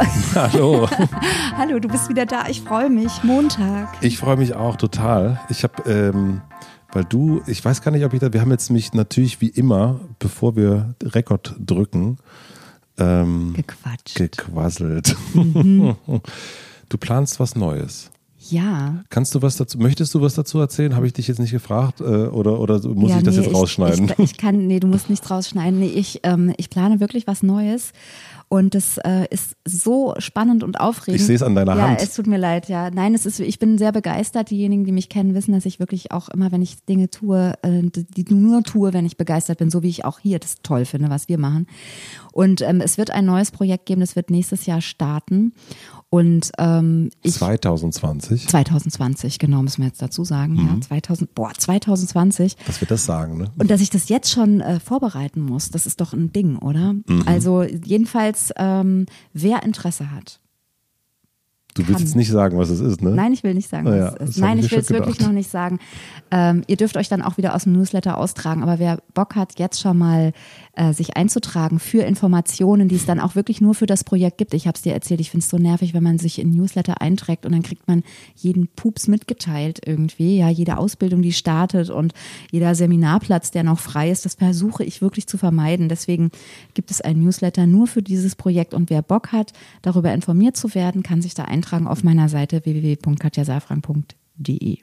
Hallo. Hallo. Du bist wieder da. Ich freue mich. Montag. Ich freue mich auch total. Ich habe, ähm, weil du, ich weiß gar nicht, ob ich da, wir haben jetzt mich natürlich wie immer, bevor wir Rekord drücken, ähm, Gequatscht. gequasselt. Mhm. Du planst was Neues. Ja. Kannst du was dazu, möchtest du was dazu erzählen? Habe ich dich jetzt nicht gefragt äh, oder, oder muss ja, ich das nee, jetzt rausschneiden? Ich, ich, kann, nee, du musst nichts rausschneiden. Nee, ich, ähm, ich plane wirklich was Neues. Und das äh, ist so spannend und aufregend. Ich sehe es an deiner ja, Hand. es tut mir leid, ja. Nein, es ist, ich bin sehr begeistert. Diejenigen, die mich kennen, wissen, dass ich wirklich auch immer, wenn ich Dinge tue, äh, die nur tue, wenn ich begeistert bin, so wie ich auch hier das toll finde, was wir machen. Und ähm, es wird ein neues Projekt geben, das wird nächstes Jahr starten. Und ähm, ich 2020. 2020, genau, müssen wir jetzt dazu sagen. Mhm. Ja, 2000, boah, 2020. Dass wir das sagen, ne? Und dass ich das jetzt schon äh, vorbereiten muss, das ist doch ein Ding, oder? Mhm. Also jedenfalls, ähm, wer Interesse hat. Du willst kann. jetzt nicht sagen, was es ist, ne? Nein, ich will nicht sagen, was Naja, es ist. Nein, ich ich will es wirklich noch nicht sagen. Ähm, ihr dürft euch dann auch wieder aus dem Newsletter austragen, aber wer Bock hat, jetzt schon mal äh, sich einzutragen für Informationen, die es dann auch wirklich nur für das Projekt gibt. Ich habe es dir erzählt, ich finde es so nervig, wenn man sich in Newsletter einträgt und dann kriegt man jeden Pups mitgeteilt irgendwie, ja, jede Ausbildung, die startet und jeder Seminarplatz, der noch frei ist, das versuche ich wirklich zu vermeiden. Deswegen gibt es ein Newsletter nur für dieses Projekt und wer Bock hat, darüber informiert zu werden, kann sich da eintragen auf meiner Seite www.katjasafrank.de.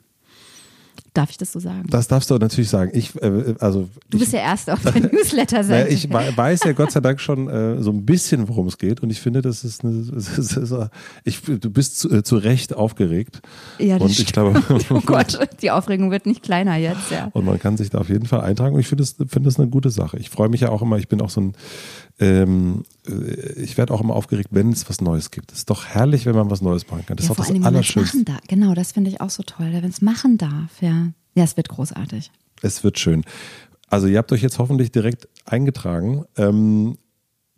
Darf ich das so sagen? Das darfst du natürlich sagen. Ich, äh, also Du ich, bist ja erst auf der Newsletter-Seite. ich wei- weiß ja Gott sei Dank schon äh, so ein bisschen, worum es geht. Und ich finde, das ist, eine, das ist, ist ich, du bist zu, äh, zu Recht aufgeregt. Ja, das und ich glaube, oh Gott, die Aufregung wird nicht kleiner jetzt, ja. und man kann sich da auf jeden Fall eintragen. Und ich finde das, finde das eine gute Sache. Ich freue mich ja auch immer. Ich bin auch so ein, ähm, äh, ich werde auch immer aufgeregt, wenn es was Neues gibt. Es ist doch herrlich, wenn man was Neues machen kann. Das ja, ist allem, das Allerschönste. machen darf. Genau, das finde ich auch so toll, wenn es machen darf, ja. Ja, es wird großartig. Es wird schön. Also ihr habt euch jetzt hoffentlich direkt eingetragen. Ähm,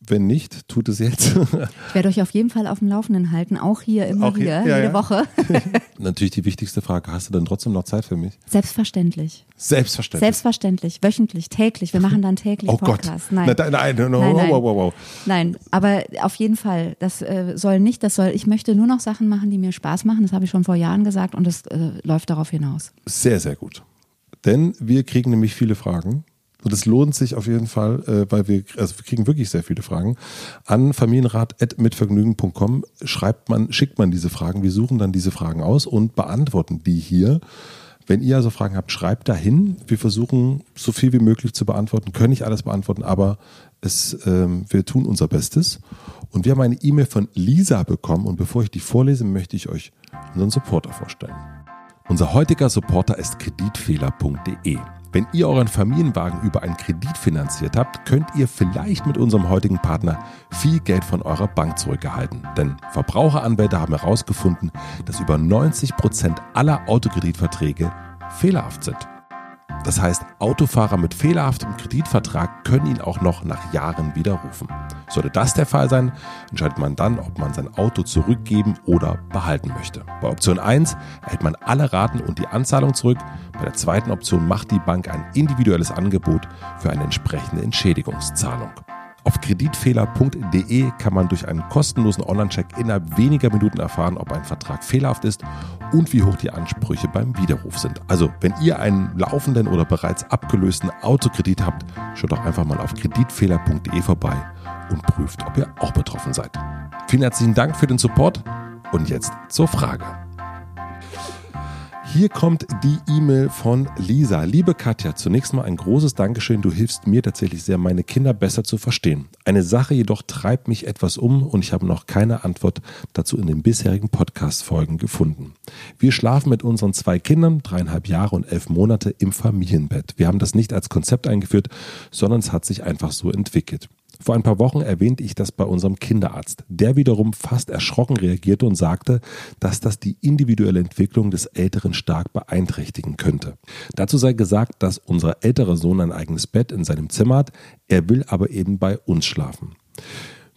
wenn nicht, tut es jetzt. Ich werde euch auf jeden Fall auf dem Laufenden halten, auch hier immer Auch hier, wieder, ja, jede ja. Woche. Natürlich die wichtigste Frage, hast du denn trotzdem noch Zeit für mich? Selbstverständlich. Selbstverständlich. Selbstverständlich, wöchentlich, täglich. Wir machen dann täglich oh Gott. Podcasts. Nein. Nein, no, no, Nein, nein. Wow, wow, wow. Nein, aber auf jeden Fall, das äh, soll nicht, das soll, ich möchte nur noch Sachen machen, die mir Spaß machen, das habe ich schon vor Jahren gesagt und das äh, läuft darauf hinaus. Sehr, sehr gut. Denn wir kriegen nämlich viele Fragen. Und es lohnt sich auf jeden Fall, äh, weil wir, also wir kriegen wirklich sehr viele Fragen. An familienrat.mitvergnügen.com schreibt man, schickt man diese Fragen. Wir suchen dann diese Fragen aus und beantworten die hier. Wenn ihr also Fragen habt, schreibt dahin. Wir versuchen so viel wie möglich zu beantworten, können nicht alles beantworten, aber es, ähm, wir tun unser Bestes. Und wir haben eine E-Mail von Lisa bekommen und bevor ich die vorlese, möchte ich euch unseren Supporter vorstellen. Unser heutiger Supporter ist kreditfehler.de. Wenn ihr euren Familienwagen über einen Kredit finanziert habt, könnt ihr vielleicht mit unserem heutigen Partner viel Geld von eurer Bank zurückerhalten. Denn Verbraucheranwälte haben herausgefunden, dass über 90 Prozent aller Autokreditverträge fehlerhaft sind. Das heißt, Autofahrer mit fehlerhaftem Kreditvertrag können ihn auch noch nach Jahren widerrufen. Sollte das der Fall sein, entscheidet man dann, ob man sein Auto zurückgeben oder behalten möchte. Bei Option 1 erhält man alle Raten und die Anzahlung zurück. Bei der zweiten Option macht die Bank ein individuelles Angebot für eine entsprechende Entschädigungszahlung. Auf kreditfehler.de kann man durch einen kostenlosen Online-Check innerhalb weniger Minuten erfahren, ob ein Vertrag fehlerhaft ist und wie hoch die Ansprüche beim Widerruf sind. Also, wenn ihr einen laufenden oder bereits abgelösten Autokredit habt, schaut doch einfach mal auf kreditfehler.de vorbei und prüft, ob ihr auch betroffen seid. Vielen herzlichen Dank für den Support und jetzt zur Frage. Hier kommt die E-Mail von Lisa. Liebe Katja, zunächst mal ein großes Dankeschön. Du hilfst mir tatsächlich sehr, meine Kinder besser zu verstehen. Eine Sache jedoch treibt mich etwas um und ich habe noch keine Antwort dazu in den bisherigen Podcast-Folgen gefunden. Wir schlafen mit unseren zwei Kindern, dreieinhalb Jahre und elf Monate, im Familienbett. Wir haben das nicht als Konzept eingeführt, sondern es hat sich einfach so entwickelt. Vor ein paar Wochen erwähnte ich das bei unserem Kinderarzt, der wiederum fast erschrocken reagierte und sagte, dass das die individuelle Entwicklung des Älteren stark beeinträchtigen könnte. Dazu sei gesagt, dass unser älterer Sohn ein eigenes Bett in seinem Zimmer hat, er will aber eben bei uns schlafen.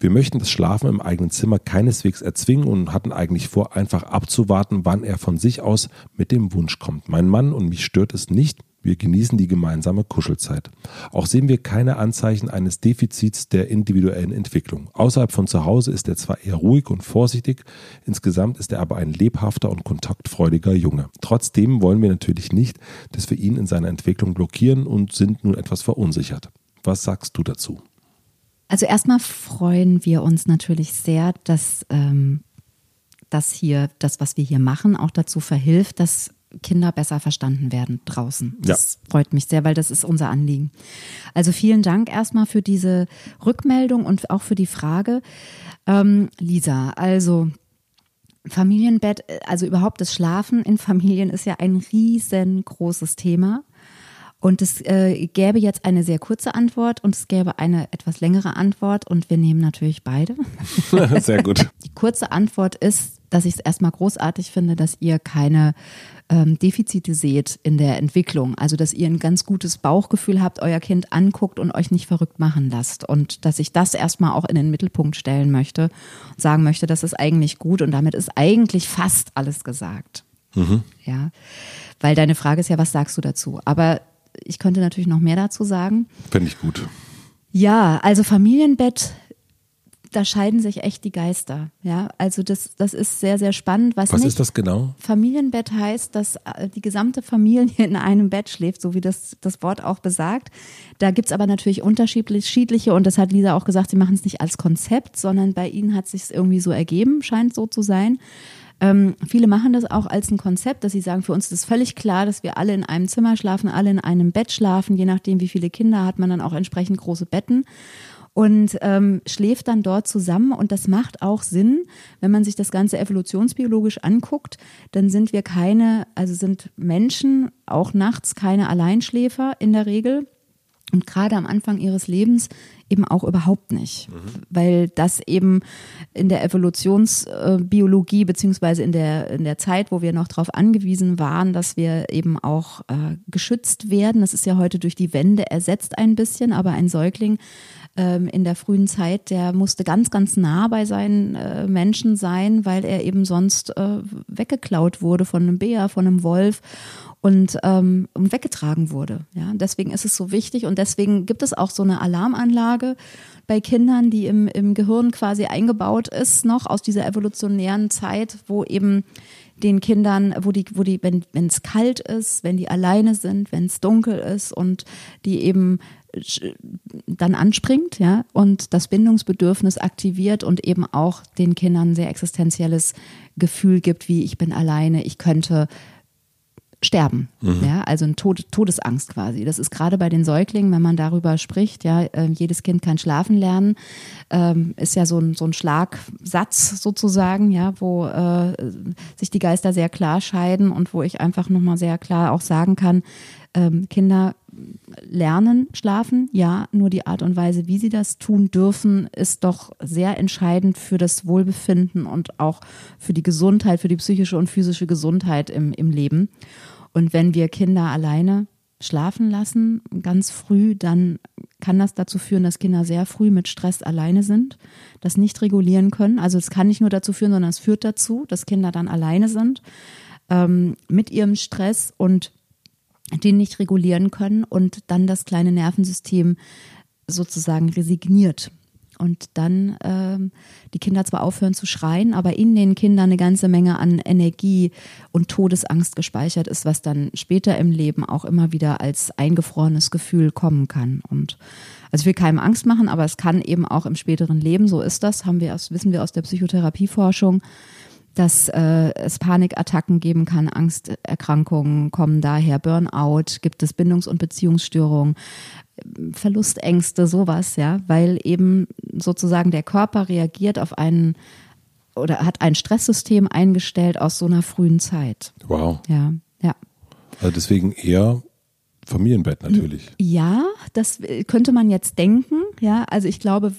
Wir möchten das Schlafen im eigenen Zimmer keineswegs erzwingen und hatten eigentlich vor, einfach abzuwarten, wann er von sich aus mit dem Wunsch kommt. Mein Mann und mich stört es nicht, wir genießen die gemeinsame Kuschelzeit. Auch sehen wir keine Anzeichen eines Defizits der individuellen Entwicklung. Außerhalb von zu Hause ist er zwar eher ruhig und vorsichtig, insgesamt ist er aber ein lebhafter und kontaktfreudiger Junge. Trotzdem wollen wir natürlich nicht, dass wir ihn in seiner Entwicklung blockieren und sind nun etwas verunsichert. Was sagst du dazu? Also erstmal freuen wir uns natürlich sehr, dass ähm, das hier, das, was wir hier machen, auch dazu verhilft, dass Kinder besser verstanden werden draußen. Das ja. freut mich sehr, weil das ist unser Anliegen. Also vielen Dank erstmal für diese Rückmeldung und auch für die Frage. Ähm, Lisa, also Familienbett, also überhaupt das Schlafen in Familien ist ja ein riesengroßes Thema. Und es äh, gäbe jetzt eine sehr kurze Antwort und es gäbe eine etwas längere Antwort und wir nehmen natürlich beide. sehr gut. Die kurze Antwort ist, dass ich es erstmal großartig finde, dass ihr keine ähm, Defizite seht in der Entwicklung. Also, dass ihr ein ganz gutes Bauchgefühl habt, euer Kind anguckt und euch nicht verrückt machen lasst. Und dass ich das erstmal auch in den Mittelpunkt stellen möchte und sagen möchte, das ist eigentlich gut und damit ist eigentlich fast alles gesagt. Mhm. Ja, weil deine Frage ist ja, was sagst du dazu? Aber ich könnte natürlich noch mehr dazu sagen. Fände ich gut. Ja, also Familienbett, da scheiden sich echt die Geister. Ja, also das, das ist sehr, sehr spannend. Was, was ist das genau? Familienbett heißt, dass äh, die gesamte Familie in einem Bett schläft, so wie das, das Wort auch besagt. Da gibt's aber natürlich unterschiedliche und das hat Lisa auch gesagt, sie machen es nicht als Konzept, sondern bei ihnen hat sich irgendwie so ergeben, scheint so zu sein. Ähm, viele machen das auch als ein Konzept, dass sie sagen, für uns ist völlig klar, dass wir alle in einem Zimmer schlafen, alle in einem Bett schlafen. Je nachdem, wie viele Kinder hat man dann auch entsprechend große Betten und ähm, schläft dann dort zusammen. Und das macht auch Sinn, wenn man sich das Ganze evolutionsbiologisch anguckt, dann sind wir keine, also sind Menschen auch nachts keine Alleinschläfer in der Regel. Und gerade am Anfang ihres Lebens eben auch überhaupt nicht, mhm. weil das eben in der Evolutionsbiologie beziehungsweise in der, in der Zeit, wo wir noch darauf angewiesen waren, dass wir eben auch äh, geschützt werden. Das ist ja heute durch die Wände ersetzt ein bisschen, aber ein Säugling ähm, in der frühen Zeit, der musste ganz, ganz nah bei seinen äh, Menschen sein, weil er eben sonst äh, weggeklaut wurde von einem Bär, von einem Wolf und, ähm, weggetragen wurde. Ja, deswegen ist es so wichtig und deswegen gibt es auch so eine Alarmanlage bei Kindern, die im, im Gehirn quasi eingebaut ist, noch aus dieser evolutionären Zeit, wo eben den Kindern, wo die, wo die, wenn es kalt ist, wenn die alleine sind, wenn es dunkel ist und die eben dann anspringt, ja, und das Bindungsbedürfnis aktiviert und eben auch den Kindern ein sehr existenzielles Gefühl gibt, wie ich bin alleine, ich könnte sterben. Mhm. Ja, also ein Tod, Todesangst quasi. Das ist gerade bei den Säuglingen, wenn man darüber spricht, ja, äh, jedes Kind kann schlafen lernen, ähm, ist ja so ein, so ein Schlagsatz sozusagen, ja, wo äh, sich die Geister sehr klar scheiden und wo ich einfach nochmal sehr klar auch sagen kann, ähm, Kinder lernen schlafen, ja, nur die Art und Weise, wie sie das tun dürfen, ist doch sehr entscheidend für das Wohlbefinden und auch für die Gesundheit, für die psychische und physische Gesundheit im, im Leben. Und wenn wir Kinder alleine schlafen lassen, ganz früh, dann kann das dazu führen, dass Kinder sehr früh mit Stress alleine sind, das nicht regulieren können. Also es kann nicht nur dazu führen, sondern es führt dazu, dass Kinder dann alleine sind ähm, mit ihrem Stress und den nicht regulieren können und dann das kleine Nervensystem sozusagen resigniert und dann ähm, die Kinder zwar aufhören zu schreien, aber in den Kindern eine ganze Menge an Energie und Todesangst gespeichert ist, was dann später im Leben auch immer wieder als eingefrorenes Gefühl kommen kann. Und also ich will keinem Angst machen, aber es kann eben auch im späteren Leben, so ist das, haben wir wissen wir aus der Psychotherapieforschung, dass äh, es Panikattacken geben kann, Angsterkrankungen kommen daher, Burnout, gibt es Bindungs- und Beziehungsstörungen, Verlustängste, sowas, ja, weil eben sozusagen der Körper reagiert auf einen oder hat ein Stresssystem eingestellt aus so einer frühen Zeit. Wow. Ja, ja. Also deswegen eher Familienbett natürlich. Ja, das könnte man jetzt denken. Ja, also ich glaube,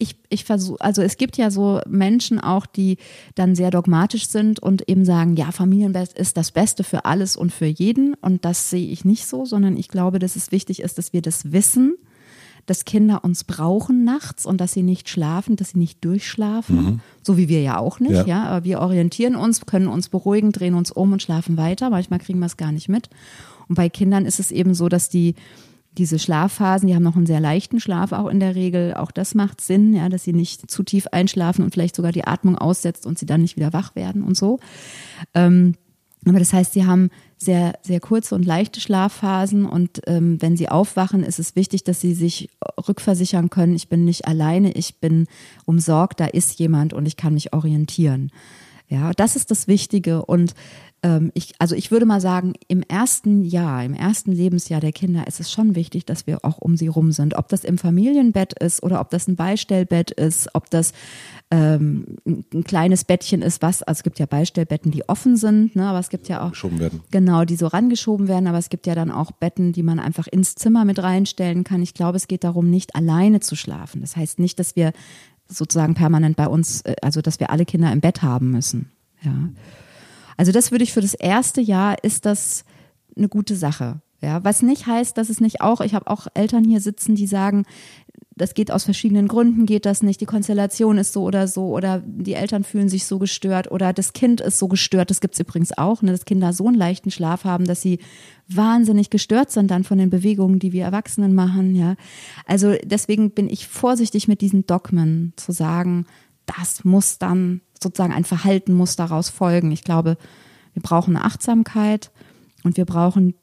ich, ich versuche, also es gibt ja so Menschen auch, die dann sehr dogmatisch sind und eben sagen, ja, Familienbett ist das Beste für alles und für jeden. Und das sehe ich nicht so, sondern ich glaube, dass es wichtig ist, dass wir das wissen, dass Kinder uns brauchen nachts und dass sie nicht schlafen, dass sie nicht durchschlafen, mhm. so wie wir ja auch nicht, ja. ja. Aber wir orientieren uns, können uns beruhigen, drehen uns um und schlafen weiter. Manchmal kriegen wir es gar nicht mit. Und bei Kindern ist es eben so, dass die diese Schlafphasen, die haben noch einen sehr leichten Schlaf auch in der Regel. Auch das macht Sinn, ja, dass sie nicht zu tief einschlafen und vielleicht sogar die Atmung aussetzt und sie dann nicht wieder wach werden und so. Ähm, aber das heißt, sie haben sehr, sehr kurze und leichte Schlafphasen und ähm, wenn sie aufwachen, ist es wichtig, dass sie sich rückversichern können, ich bin nicht alleine, ich bin umsorgt, da ist jemand und ich kann mich orientieren. Ja, das ist das Wichtige und ähm, ich, also ich würde mal sagen, im ersten Jahr, im ersten Lebensjahr der Kinder ist es schon wichtig, dass wir auch um sie rum sind. Ob das im Familienbett ist oder ob das ein Beistellbett ist, ob das ähm, ein kleines Bettchen ist, was, also es gibt ja Beistellbetten, die offen sind, ne, aber es gibt ja auch, geschoben werden. genau, die so rangeschoben werden, aber es gibt ja dann auch Betten, die man einfach ins Zimmer mit reinstellen kann. Ich glaube, es geht darum, nicht alleine zu schlafen. Das heißt nicht, dass wir sozusagen permanent bei uns, äh, also dass wir alle Kinder im Bett haben müssen. Ja. Also das würde ich für das erste Jahr ist das eine gute Sache. Ja, was nicht heißt, dass es nicht auch, ich habe auch Eltern hier sitzen, die sagen, das geht aus verschiedenen Gründen, geht das nicht, die Konstellation ist so oder so oder die Eltern fühlen sich so gestört oder das Kind ist so gestört, das gibt es übrigens auch, ne, dass Kinder so einen leichten Schlaf haben, dass sie wahnsinnig gestört sind dann von den Bewegungen, die wir Erwachsenen machen, ja. Also deswegen bin ich vorsichtig mit diesen Dogmen zu sagen, das muss dann sozusagen ein Verhalten muss daraus folgen. Ich glaube, wir brauchen Achtsamkeit und wir brauchen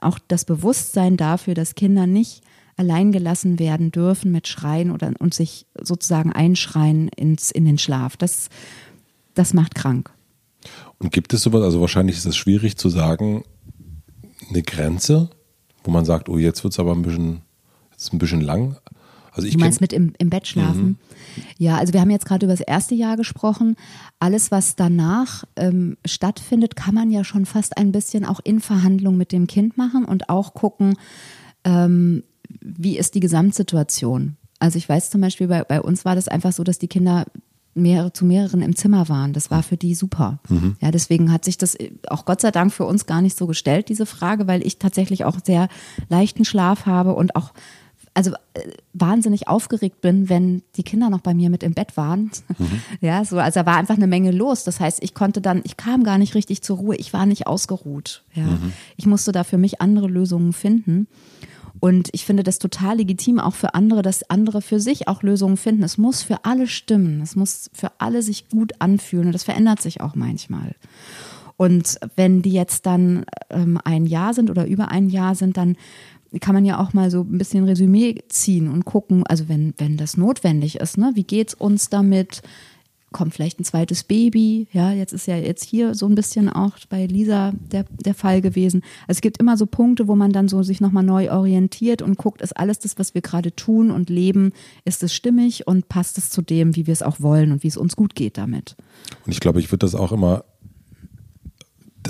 auch das Bewusstsein dafür, dass Kinder nicht allein gelassen werden dürfen mit Schreien oder und sich sozusagen einschreien ins, in den Schlaf. Das, das macht krank. Und gibt es sowas, also wahrscheinlich ist es schwierig zu sagen, eine Grenze, wo man sagt, oh, jetzt wird es aber ein bisschen, jetzt ein bisschen lang. Also ich du meinst mit im, im Bett schlafen? Mhm. Ja, also wir haben jetzt gerade über das erste Jahr gesprochen. Alles, was danach ähm, stattfindet, kann man ja schon fast ein bisschen auch in Verhandlung mit dem Kind machen und auch gucken, ähm, wie ist die Gesamtsituation. Also ich weiß zum Beispiel, bei, bei uns war das einfach so, dass die Kinder mehrere zu mehreren im Zimmer waren. Das war für die super. Mhm. Ja, deswegen hat sich das auch Gott sei Dank für uns gar nicht so gestellt, diese Frage, weil ich tatsächlich auch sehr leichten Schlaf habe und auch also äh, wahnsinnig aufgeregt bin, wenn die Kinder noch bei mir mit im Bett waren. Mhm. Ja, so, also da war einfach eine Menge los. Das heißt, ich konnte dann, ich kam gar nicht richtig zur Ruhe. Ich war nicht ausgeruht. Ja, mhm. ich musste da für mich andere Lösungen finden. Und ich finde das total legitim, auch für andere, dass andere für sich auch Lösungen finden. Es muss für alle stimmen. Es muss für alle sich gut anfühlen. Und das verändert sich auch manchmal. Und wenn die jetzt dann ähm, ein Jahr sind oder über ein Jahr sind, dann kann man ja auch mal so ein bisschen Resümee ziehen und gucken, also wenn, wenn das notwendig ist, ne, wie geht's uns damit? Kommt vielleicht ein zweites Baby? Ja, jetzt ist ja jetzt hier so ein bisschen auch bei Lisa der, der Fall gewesen. Also es gibt immer so Punkte, wo man dann so sich nochmal neu orientiert und guckt, ist alles das, was wir gerade tun und leben, ist es stimmig und passt es zu dem, wie wir es auch wollen und wie es uns gut geht damit? Und ich glaube, ich würde das auch immer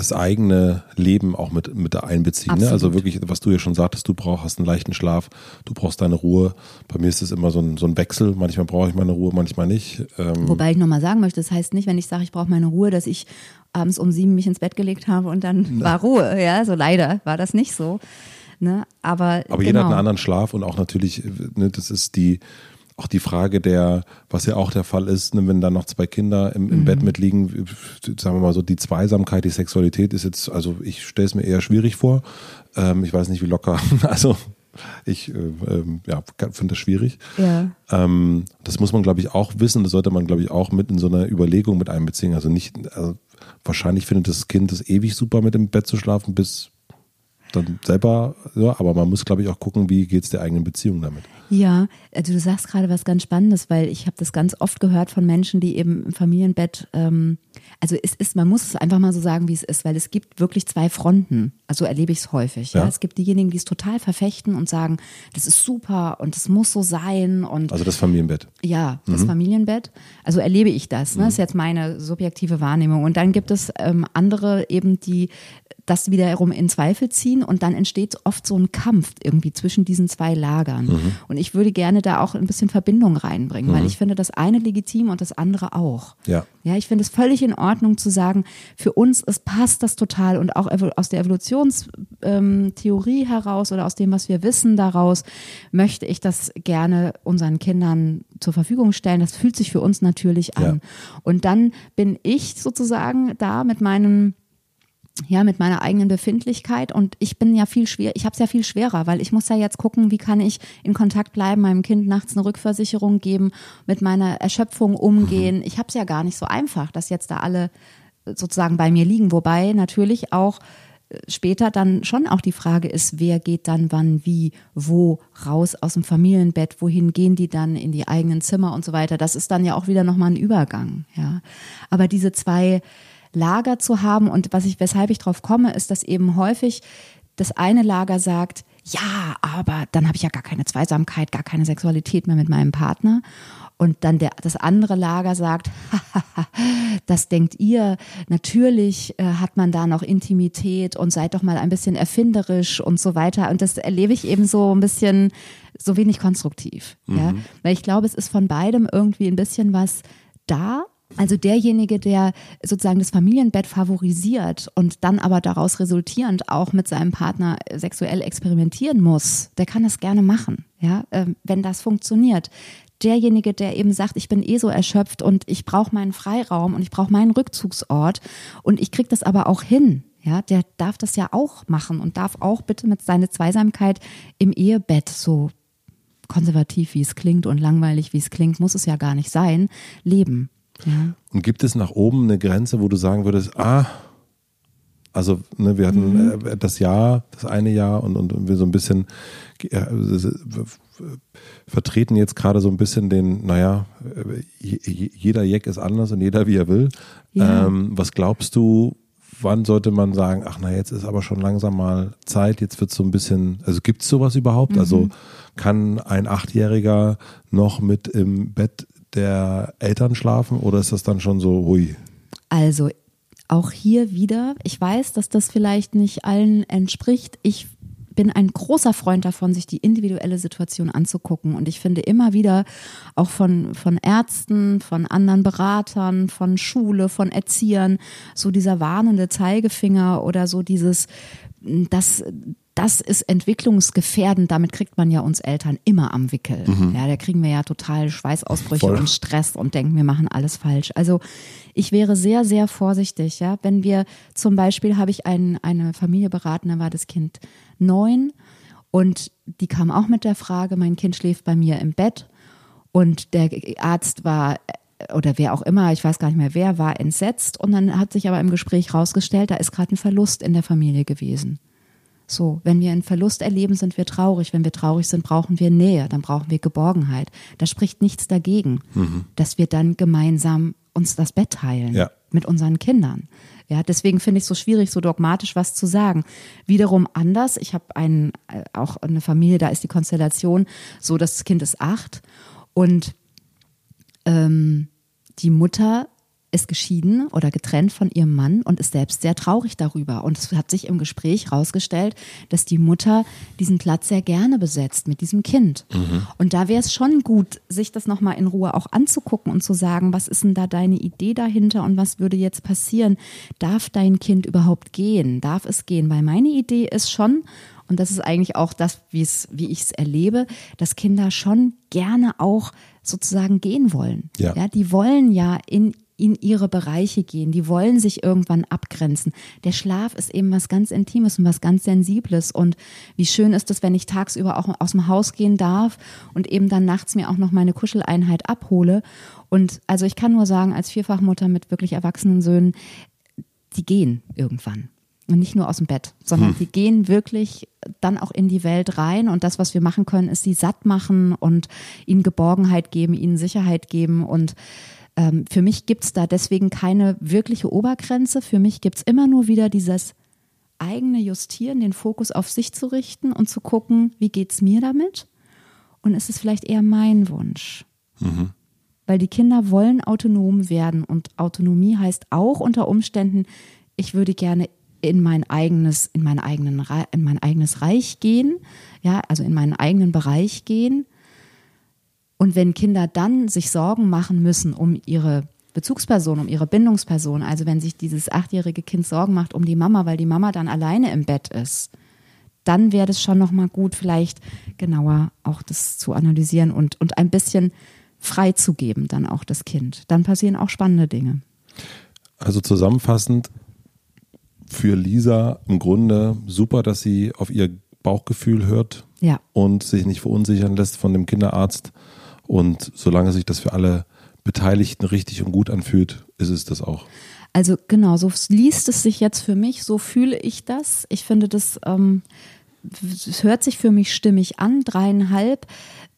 das eigene Leben auch mit, mit einbeziehen. Ne? Also wirklich, was du ja schon sagtest, du brauchst einen leichten Schlaf, du brauchst deine Ruhe. Bei mir ist es immer so ein, so ein Wechsel. Manchmal brauche ich meine Ruhe, manchmal nicht. Ähm Wobei ich nochmal sagen möchte, das heißt nicht, wenn ich sage, ich brauche meine Ruhe, dass ich abends um sieben mich ins Bett gelegt habe und dann Na. war Ruhe. Ja, so leider war das nicht so. Ne? Aber, Aber jeder hat genau. einen anderen Schlaf und auch natürlich, ne, das ist die, auch die Frage der, was ja auch der Fall ist, ne, wenn da noch zwei Kinder im, im mhm. Bett mitliegen, sagen wir mal so, die Zweisamkeit, die Sexualität ist jetzt, also ich stelle es mir eher schwierig vor. Ähm, ich weiß nicht, wie locker, also ich äh, äh, ja, finde das schwierig. Ja. Ähm, das muss man, glaube ich, auch wissen. Das sollte man, glaube ich, auch mit in so einer Überlegung mit einbeziehen. Also nicht, also wahrscheinlich findet das Kind es ewig super, mit im Bett zu schlafen, bis dann selber, ja, aber man muss, glaube ich, auch gucken, wie geht es der eigenen Beziehung damit. Ja, also du sagst gerade was ganz Spannendes, weil ich habe das ganz oft gehört von Menschen, die eben im Familienbett, ähm, also es ist, man muss es einfach mal so sagen, wie es ist, weil es gibt wirklich zwei Fronten. Also erlebe ich es häufig. Ja. ja. Es gibt diejenigen, die es total verfechten und sagen, das ist super und es muss so sein. Und also das Familienbett. Ja, das mhm. Familienbett. Also erlebe ich das. Ne? Das ist jetzt meine subjektive Wahrnehmung. Und dann gibt es ähm, andere eben, die das wiederum in Zweifel ziehen und dann entsteht oft so ein Kampf irgendwie zwischen diesen zwei Lagern. Mhm. Und ich würde gerne da auch ein bisschen Verbindung reinbringen, mhm. weil ich finde das eine legitim und das andere auch. Ja. Ja, ich finde es völlig in Ordnung zu sagen, für uns es passt das total und auch aus der Evolutionstheorie ähm, heraus oder aus dem, was wir wissen daraus, möchte ich das gerne unseren Kindern zur Verfügung stellen. Das fühlt sich für uns natürlich an. Ja. Und dann bin ich sozusagen da mit meinem ja, mit meiner eigenen Befindlichkeit und ich bin ja viel schwer, ich habe es ja viel schwerer, weil ich muss ja jetzt gucken, wie kann ich in Kontakt bleiben, meinem Kind nachts eine Rückversicherung geben, mit meiner Erschöpfung umgehen. Mhm. Ich habe es ja gar nicht so einfach, dass jetzt da alle sozusagen bei mir liegen, wobei natürlich auch äh, später dann schon auch die Frage ist, wer geht dann wann, wie, wo raus aus dem Familienbett, wohin gehen die dann in die eigenen Zimmer und so weiter. Das ist dann ja auch wieder nochmal ein Übergang, ja. Aber diese zwei Lager zu haben. Und was ich, weshalb ich drauf komme, ist, dass eben häufig das eine Lager sagt, ja, aber dann habe ich ja gar keine Zweisamkeit, gar keine Sexualität mehr mit meinem Partner. Und dann der, das andere Lager sagt, das denkt ihr, natürlich äh, hat man da noch Intimität und seid doch mal ein bisschen erfinderisch und so weiter. Und das erlebe ich eben so ein bisschen, so wenig konstruktiv. Mhm. Ja? Weil ich glaube, es ist von beidem irgendwie ein bisschen was da, also derjenige, der sozusagen das Familienbett favorisiert und dann aber daraus resultierend auch mit seinem Partner sexuell experimentieren muss, der kann das gerne machen, ja, ähm, wenn das funktioniert. Derjenige, der eben sagt, ich bin eh so erschöpft und ich brauche meinen Freiraum und ich brauche meinen Rückzugsort und ich kriege das aber auch hin, ja, der darf das ja auch machen und darf auch bitte mit seiner Zweisamkeit im Ehebett so konservativ, wie es klingt und langweilig, wie es klingt, muss es ja gar nicht sein, leben. Ja. Und gibt es nach oben eine Grenze, wo du sagen würdest, ah, also ne, wir hatten mhm. Äh, das Jahr, das eine Jahr und, und, und wir so ein bisschen äh, vertreten jetzt gerade so ein bisschen den, naja, jeder Jack ist anders und jeder wie er will. Ja. Ähm, was glaubst du, wann sollte man sagen, ach na, jetzt ist aber schon langsam mal Zeit, jetzt wird so ein bisschen, also gibt es sowas überhaupt? Mhm. Also kann ein Achtjähriger noch mit im Bett der Eltern schlafen oder ist das dann schon so, hui? Also auch hier wieder, ich weiß, dass das vielleicht nicht allen entspricht. Ich bin ein großer Freund davon, sich die individuelle Situation anzugucken. Und ich finde immer wieder auch von, von Ärzten, von anderen Beratern, von Schule, von Erziehern, so dieser warnende Zeigefinger oder so dieses, das, das ist entwicklungsgefährdend. Damit kriegt man ja uns Eltern immer am Wickel. Mhm. Ja, da kriegen wir ja total Schweißausbrüche Voll. und Stress und denken, wir machen alles falsch. Also ich wäre sehr, sehr vorsichtig. Ja, wenn wir zum Beispiel habe ich ein, eine Familie beraten, da war das Kind neun und die kam auch mit der Frage, mein Kind schläft bei mir im Bett und der Arzt war oder wer auch immer, ich weiß gar nicht mehr wer, war entsetzt und dann hat sich aber im Gespräch rausgestellt, da ist gerade ein Verlust in der Familie gewesen. So, wenn wir einen Verlust erleben, sind wir traurig. Wenn wir traurig sind, brauchen wir Nähe, dann brauchen wir Geborgenheit. Da spricht nichts dagegen, mhm. dass wir dann gemeinsam uns das Bett teilen ja. mit unseren Kindern. Ja, deswegen finde ich es so schwierig, so dogmatisch was zu sagen. Wiederum anders. Ich habe einen, äh, auch eine Familie, da ist die Konstellation so, dass das Kind ist acht und ähm, die Mutter ist geschieden oder getrennt von ihrem Mann und ist selbst sehr traurig darüber. Und es hat sich im Gespräch herausgestellt, dass die Mutter diesen Platz sehr gerne besetzt mit diesem Kind. Mhm. Und da wäre es schon gut, sich das nochmal in Ruhe auch anzugucken und zu sagen, was ist denn da deine Idee dahinter und was würde jetzt passieren? Darf dein Kind überhaupt gehen? Darf es gehen? Weil meine Idee ist schon, und das ist eigentlich auch das, wie ich es erlebe, dass Kinder schon gerne auch sozusagen gehen wollen. Ja. ja. die wollen ja in in ihre Bereiche gehen. Die wollen sich irgendwann abgrenzen. Der Schlaf ist eben was ganz Intimes und was ganz Sensibles. Und wie schön ist es, wenn ich tagsüber auch aus dem Haus gehen darf und eben dann nachts mir auch noch meine Kuscheleinheit abhole. Und also ich kann nur sagen, als Vierfachmutter mit wirklich erwachsenen Söhnen, die gehen irgendwann. und nicht nur aus dem Bett, sondern hm. die gehen wirklich dann auch in die Welt rein und das, was wir machen können, ist sie satt machen und ihnen Geborgenheit geben, ihnen Sicherheit geben und ähm, für mich gibt es da deswegen keine wirkliche Obergrenze. Für mich gibt es immer nur wieder dieses eigene Justieren, den Fokus auf sich zu richten und zu gucken, wie geht es mir damit? Und ist es vielleicht eher mein Wunsch? Mhm. Weil die Kinder wollen autonom werden und Autonomie heißt auch unter Umständen, ich würde gerne in mein eigenes, in mein eigenen, in mein eigenes Reich gehen, ja, also in meinen eigenen Bereich gehen. Und wenn Kinder dann sich Sorgen machen müssen um ihre Bezugsperson, um ihre Bindungsperson, also wenn sich dieses achtjährige Kind Sorgen macht um die Mama, weil die Mama dann alleine im Bett ist, dann wäre es schon nochmal gut, vielleicht genauer auch das zu analysieren und, und ein bisschen freizugeben, dann auch das Kind. Dann passieren auch spannende Dinge. Also zusammenfassend für Lisa im Grunde super, dass sie auf ihr Bauchgefühl hört ja. und sich nicht verunsichern lässt von dem Kinderarzt und solange sich das für alle Beteiligten richtig und gut anfühlt, ist es das auch. Also genau, so liest es sich jetzt für mich, so fühle ich das. Ich finde, das, ähm, das hört sich für mich stimmig an, dreieinhalb.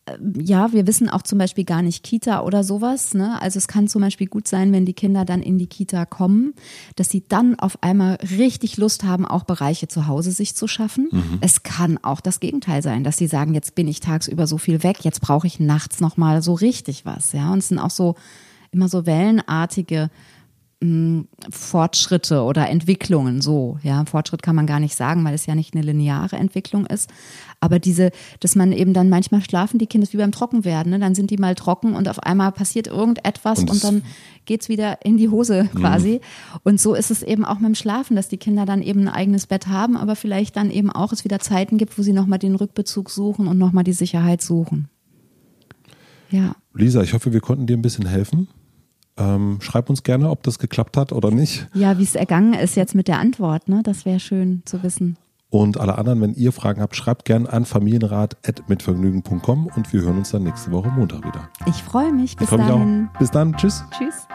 Äh, ja, wir wissen auch zum Beispiel gar nicht Kita oder sowas. Ne? Also es kann zum Beispiel gut sein, wenn die Kinder dann in die Kita kommen, dass sie dann auf einmal richtig Lust haben, auch Bereiche zu Hause sich zu schaffen. Mhm. Es kann auch das Gegenteil sein, dass sie sagen, jetzt bin ich tagsüber so viel weg, jetzt brauche ich nachts nochmal so richtig was. Ja, und es sind auch so immer so wellenartige Fortschritte oder Entwicklungen so. Ja, Fortschritt kann man gar nicht sagen, weil es ja nicht eine lineare Entwicklung ist. Aber diese, dass man eben dann manchmal schlafen die Kinder wie beim Trockenwerden, ne? dann sind die mal trocken und auf einmal passiert irgendetwas und, und dann geht's wieder in die Hose mhm. quasi. Mhm. Und so ist es eben auch mit dem Schlafen, dass die Kinder dann eben ein eigenes Bett haben, aber vielleicht dann eben auch es wieder Zeiten gibt, wo sie nochmal den Rückbezug suchen und nochmal die Sicherheit suchen. Ja. Lisa, ich hoffe, wir konnten dir ein bisschen helfen. Ähm, schreib uns gerne, ob das geklappt hat oder nicht. Ja, wie es ergangen ist jetzt mit der Antwort, ne? Das wäre schön zu wissen. Und alle anderen, wenn ihr Fragen habt, schreibt gerne an familienrat.mitvergnügen.com und wir hören uns dann nächste Woche Montag wieder. Ich freue mich. Bis freu mich dann. Auch. Bis dann. Tschüss. Tschüss.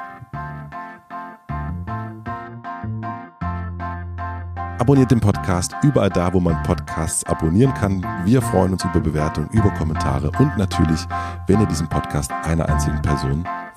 Abonniert den Podcast überall da, wo man Podcasts abonnieren kann. Wir freuen uns über Bewertungen, über Kommentare und natürlich, wenn ihr diesen Podcast einer einzigen Person